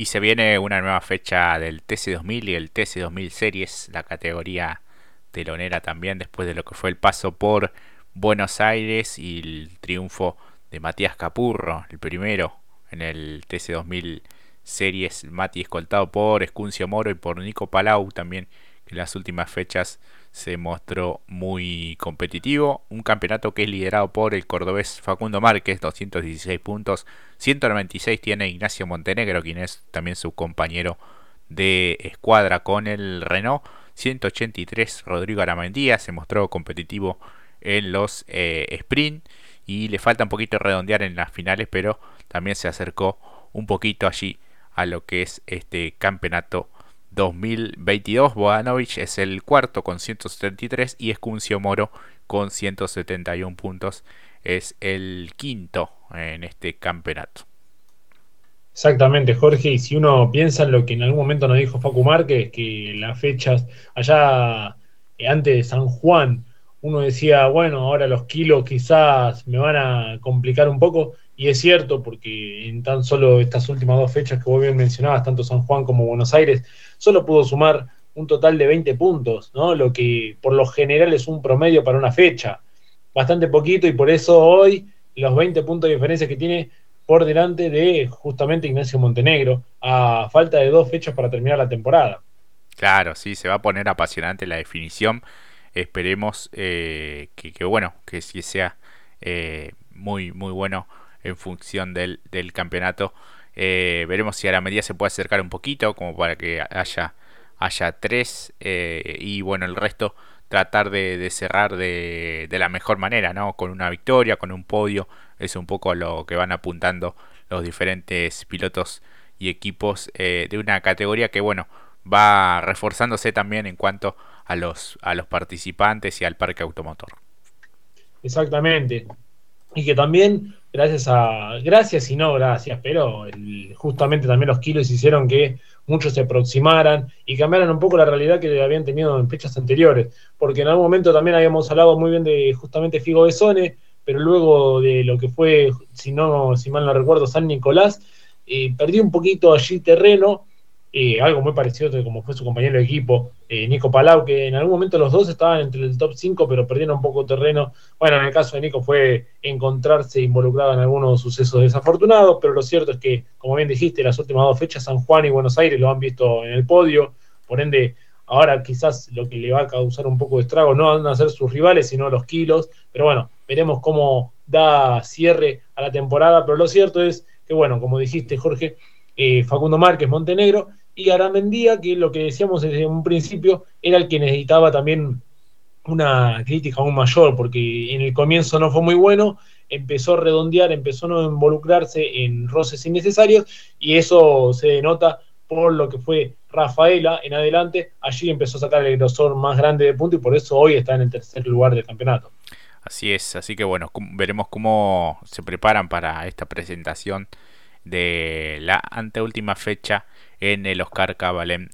Y se viene una nueva fecha del TC2000 y el TC2000 Series, la categoría telonera también, después de lo que fue el paso por Buenos Aires y el triunfo de Matías Capurro, el primero en el TC2000 Series, Mati escoltado por Escuncio Moro y por Nico Palau también, que en las últimas fechas se mostró muy competitivo. Un campeonato que es liderado por el cordobés Facundo Márquez, 216 puntos. 196 tiene Ignacio Montenegro, quien es también su compañero de escuadra con el Renault. 183 Rodrigo Aramendía se mostró competitivo en los eh, sprint y le falta un poquito redondear en las finales, pero también se acercó un poquito allí a lo que es este campeonato 2022. Bogdanovich es el cuarto con 173 y Escuncio Moro con 171 puntos es el quinto en este campeonato. Exactamente, Jorge, y si uno piensa en lo que en algún momento nos dijo Facu Márquez, que las fechas allá eh, antes de San Juan, uno decía, bueno, ahora los kilos quizás me van a complicar un poco, y es cierto, porque en tan solo estas últimas dos fechas que vos bien mencionabas, tanto San Juan como Buenos Aires, solo pudo sumar un total de 20 puntos, ¿no? Lo que por lo general es un promedio para una fecha. Bastante poquito y por eso hoy los 20 puntos de diferencia que tiene por delante de justamente Ignacio Montenegro, a falta de dos fechas para terminar la temporada. Claro, sí, se va a poner apasionante la definición. Esperemos eh, que, bueno, que sí sea eh, muy, muy bueno en función del, del campeonato. Eh, veremos si a la medida se puede acercar un poquito, como para que haya, haya tres. Eh, y bueno, el resto tratar de, cerrar de, de, la mejor manera, ¿no? Con una victoria, con un podio. Es un poco lo que van apuntando los diferentes pilotos y equipos eh, de una categoría que, bueno, va reforzándose también en cuanto a los, a los participantes y al parque automotor. Exactamente. Y que también gracias a, gracias y no gracias, pero justamente también los kilos hicieron que muchos se aproximaran y cambiaran un poco la realidad que habían tenido en fechas anteriores, porque en algún momento también habíamos hablado muy bien de justamente Figo Besone, pero luego de lo que fue, si no, si mal no recuerdo, San Nicolás, eh, perdió un poquito allí terreno eh, algo muy parecido a como fue su compañero de equipo, eh, Nico Palau, que en algún momento los dos estaban entre el top 5, pero perdieron un poco terreno. Bueno, en el caso de Nico fue encontrarse involucrado en algunos sucesos desafortunados, pero lo cierto es que, como bien dijiste, las últimas dos fechas, San Juan y Buenos Aires lo han visto en el podio, por ende, ahora quizás lo que le va a causar un poco de estrago no van a ser sus rivales, sino los kilos, pero bueno, veremos cómo da cierre a la temporada, pero lo cierto es que, bueno, como dijiste, Jorge, eh, Facundo Márquez Montenegro y Aramendía, que lo que decíamos desde un principio, era el que necesitaba también una crítica aún mayor, porque en el comienzo no fue muy bueno, empezó a redondear, empezó a no involucrarse en roces innecesarios, y eso se denota por lo que fue Rafaela en adelante, allí empezó a sacar el grosor más grande de punto y por eso hoy está en el tercer lugar del campeonato. Así es, así que bueno, veremos cómo se preparan para esta presentación de la anteúltima fecha en el Oscar Cabalén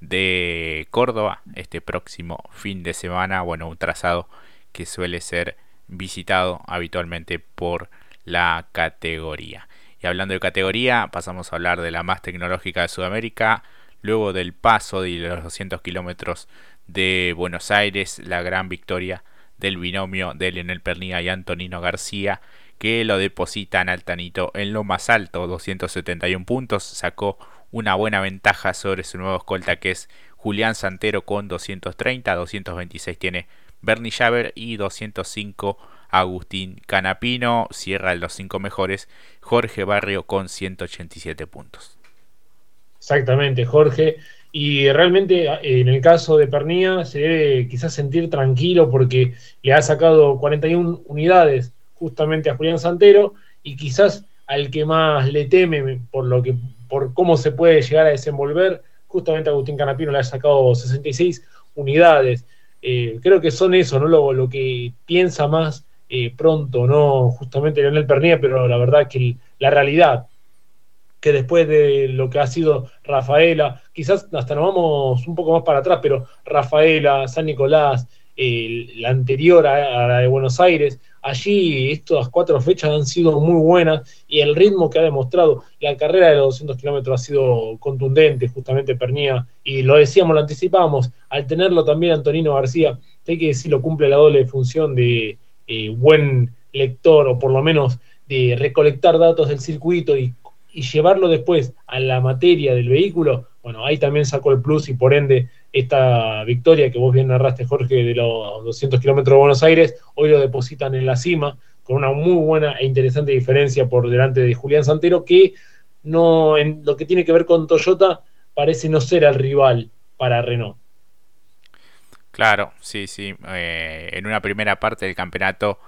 de Córdoba este próximo fin de semana. Bueno, un trazado que suele ser visitado habitualmente por la categoría. Y hablando de categoría, pasamos a hablar de la más tecnológica de Sudamérica. Luego del paso de los 200 kilómetros de Buenos Aires, la gran victoria del binomio de Lionel Pernilla y Antonino García, que lo depositan Altanito en lo más alto, 271 puntos, sacó una buena ventaja sobre su nuevo escolta que es Julián Santero con 230, 226 tiene Bernie Javer y 205 Agustín Canapino, cierra los cinco mejores Jorge Barrio con 187 puntos. Exactamente, Jorge. Y realmente en el caso de Pernía se debe quizás sentir tranquilo porque le ha sacado 41 unidades justamente a Julián Santero y quizás al que más le teme por lo que por cómo se puede llegar a desenvolver. Justamente Agustín Canapino le ha sacado 66 unidades. Eh, creo que son eso, ¿no? Lo, lo que piensa más eh, pronto, ¿no? Justamente Leonel Pernilla, pero la verdad que la realidad, que después de lo que ha sido Rafaela, quizás hasta nos vamos un poco más para atrás, pero Rafaela, San Nicolás, la anterior a, la de Buenos Aires, allí estas cuatro fechas han sido muy buenas y el ritmo que ha demostrado. La carrera de los 200 kilómetros ha sido contundente, justamente Pernía, y lo decíamos, lo anticipábamos, al tenerlo también Antonino García, hay que decirlo, cumple la doble función de eh, buen lector o por lo menos de recolectar datos del circuito y, y llevarlo después a la materia del vehículo, bueno, ahí también sacó el plus y por ende esta victoria que vos bien narraste, Jorge, de los 200 kilómetros de Buenos Aires, hoy lo depositan en la cima con una muy buena e interesante diferencia por delante de Julián Santero, que no en lo que tiene que ver con Toyota parece no ser el rival para Renault. Claro, sí, sí. Eh, en una primera parte del campeonato,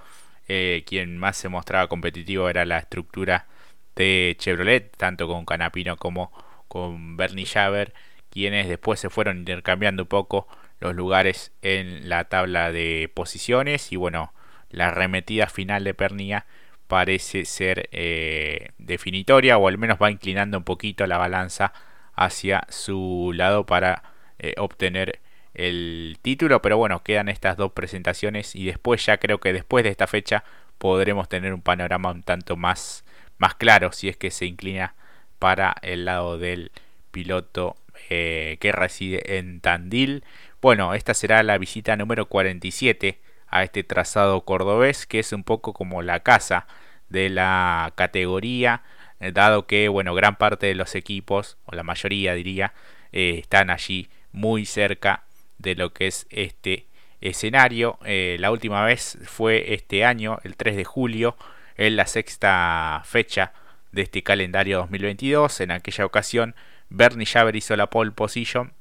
eh, quien más se mostraba competitivo era la estructura de Chevrolet, tanto con Canapino como con Bernie Javer quienes después se fueron intercambiando un poco los lugares en la tabla de posiciones. Y bueno, la arremetida final de Pernilla parece ser eh, definitoria o al menos va inclinando un poquito la balanza hacia su lado para eh, obtener el título. Pero bueno quedan estas dos presentaciones y después ya creo que después de esta fecha podremos tener un panorama un tanto más más claro si es que se inclina para el lado del piloto eh, que reside en Tandil. Bueno, esta será la visita número 47 a este trazado cordobés, que es un poco como la casa de la categoría, eh, dado que, bueno, gran parte de los equipos, o la mayoría diría, eh, están allí muy cerca de lo que es este escenario. la última vez fue este año, el 3 de julio, en la sexta fecha de este calendario 2022. En aquella ocasión Bernie Javer hizo la pole position.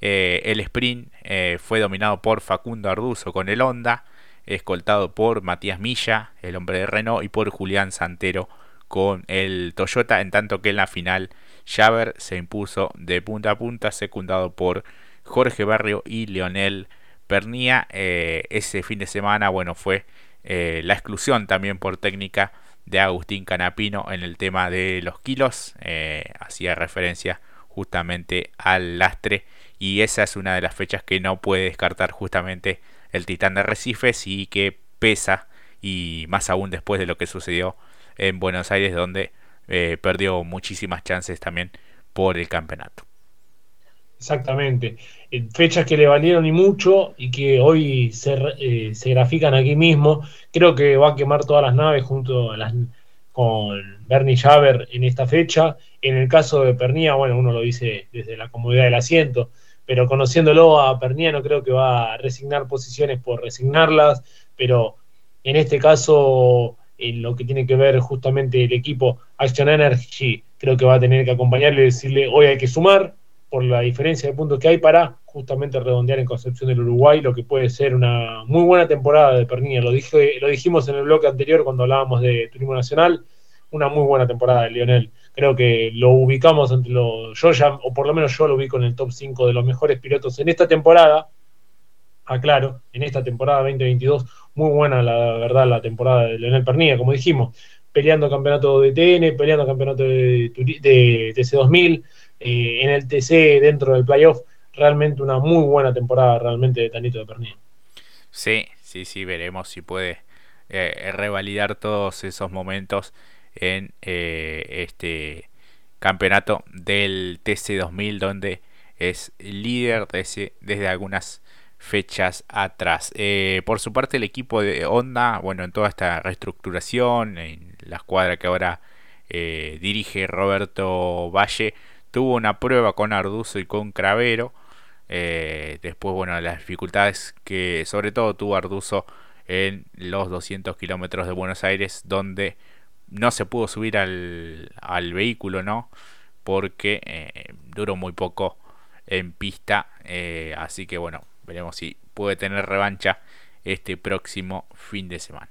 Eh, el sprint eh, fue dominado por Facundo Arduzo con el Honda, escoltado por Matías Milla, el hombre de Renault, y por Julián Santero con el Toyota, en tanto que en la final Javer se impuso de punta a punta, secundado por Jorge Barrio y Leonel Pernía. Eh, ese fin de semana, bueno, fue la exclusión también por técnica de Agustín Canapino en el tema de los kilos. hacía referencia justamente al lastre y esa es una de las fechas que no puede descartar justamente el Titán de Recifes y que pesa y más aún después de lo que sucedió en Buenos Aires donde eh, perdió muchísimas chances también por el campeonato. Exactamente. Eh, fechas que le valieron y mucho y que hoy se, eh, se, grafican aquí mismo. Creo que va a quemar todas las naves junto a las, con Bernie Javer en esta fecha. En el caso de Pernía, bueno, uno lo dice desde la comodidad del asiento, pero conociéndolo a Pernía no creo que va a resignar posiciones por resignarlas, pero en este caso, en lo que tiene que ver justamente el equipo Action Energy, creo que va a tener que acompañarle y decirle, hoy hay que sumar por la diferencia de puntos que hay para justamente redondear en Concepción del Uruguay lo que puede ser una muy buena temporada de Pernilla. Lo, dije, lo dijimos en el bloque anterior cuando hablábamos de Turismo Nacional, una muy buena temporada de Lionel. Creo que lo ubicamos entre los, yo ya, o por lo menos yo lo ubico en el top 5 de los mejores pilotos en esta temporada. Aclaro, en esta temporada 2022, muy buena la verdad la temporada de Lionel Pernilla, como dijimos, peleando campeonato de TN, peleando campeonato de, de TC2000, eh, en el TC dentro del playoff realmente una muy buena temporada realmente de Tanito de Pernilla. Sí, sí, sí, veremos si puede eh, revalidar todos esos momentos en eh, este campeonato del TC2000 donde es líder desde, desde algunas fechas atrás. Eh, por su parte el equipo de Honda, bueno, en toda esta reestructuración, en la escuadra que ahora dirige Roberto Valle, tuvo una prueba con Arduzo y con Cravero eh, después, bueno, las dificultades que sobre todo tuvo Arduzo en los 200 kilómetros de Buenos Aires, donde no se pudo subir al, al vehículo, ¿no? Porque eh, duró muy poco en pista. Eh, así que, bueno, veremos si puede tener revancha este próximo fin de semana.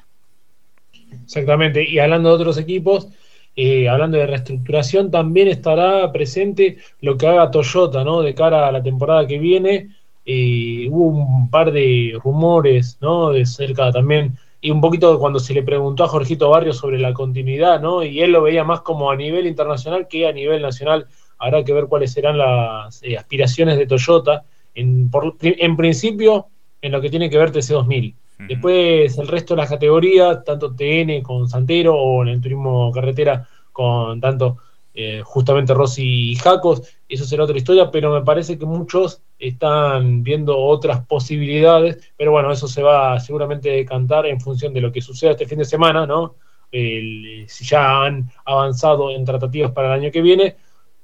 Exactamente. Y hablando de otros equipos, eh, hablando de reestructuración, también estará presente lo que haga Toyota, ¿no? De cara a la temporada que viene. Eh, hubo un par de rumores, ¿no? De cerca también, y un poquito cuando se le preguntó a Jorgito Barrio sobre la continuidad, ¿no? Y él lo veía más como a nivel internacional que a nivel nacional. Habrá que ver cuáles serán las eh, aspiraciones de Toyota. En, en principio, en lo que tiene que ver TC2000 Después el resto de las categorías, tanto TN con Santero o en el turismo carretera con tanto eh, justamente Rossi y Jacos, eso será otra historia, pero me parece que muchos están viendo otras posibilidades, pero bueno, eso se va seguramente a decantar en función de lo que suceda este fin de semana, ¿no? si ya han avanzado en tratativas para el año que viene,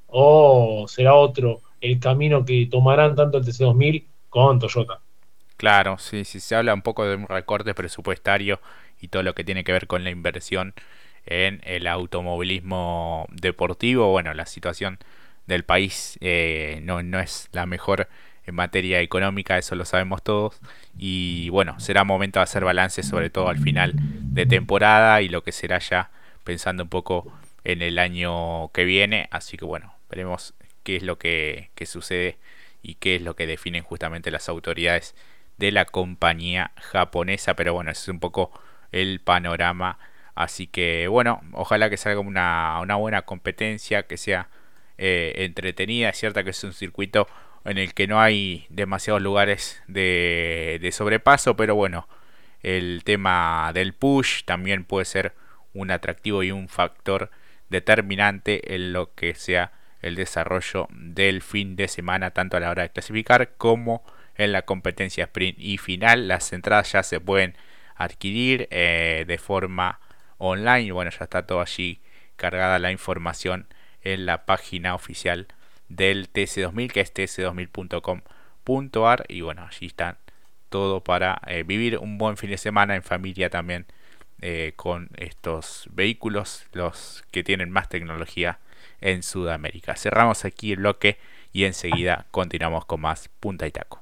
o será otro el camino que tomarán tanto el TC2000 con Toyota. Claro, sí, sí, se habla un poco de un recorte presupuestario y todo lo que tiene que ver con la inversión en el automovilismo deportivo. Bueno, la situación del país eh, no, no es la mejor en materia económica, eso lo sabemos todos. Y bueno, será momento de hacer balance, sobre todo al final de temporada y lo que será ya pensando un poco en el año que viene. Así que bueno, veremos qué es lo que, que sucede y qué es lo que definen justamente las autoridades de la compañía japonesa. Pero bueno, ese es un poco el panorama. Así que bueno, ojalá que salga una, una buena competencia, que sea eh, entretenida. Es cierta que es un circuito en el que no hay demasiados lugares de, sobrepaso, pero bueno, el tema del push también puede ser un atractivo y un factor determinante en lo que sea el desarrollo del fin de semana, tanto a la hora de clasificar como en la competencia sprint y final. Las entradas ya se pueden adquirir eh, de forma online. Bueno, ya está todo allí cargada la información en la página oficial del TC2000, que es tc2000.com.ar. Y bueno, allí está todo para eh, vivir un buen fin de semana en familia también eh, con estos vehículos, los que tienen más tecnología en Sudamérica. Cerramos aquí el bloque y enseguida continuamos con más Punta y Taco.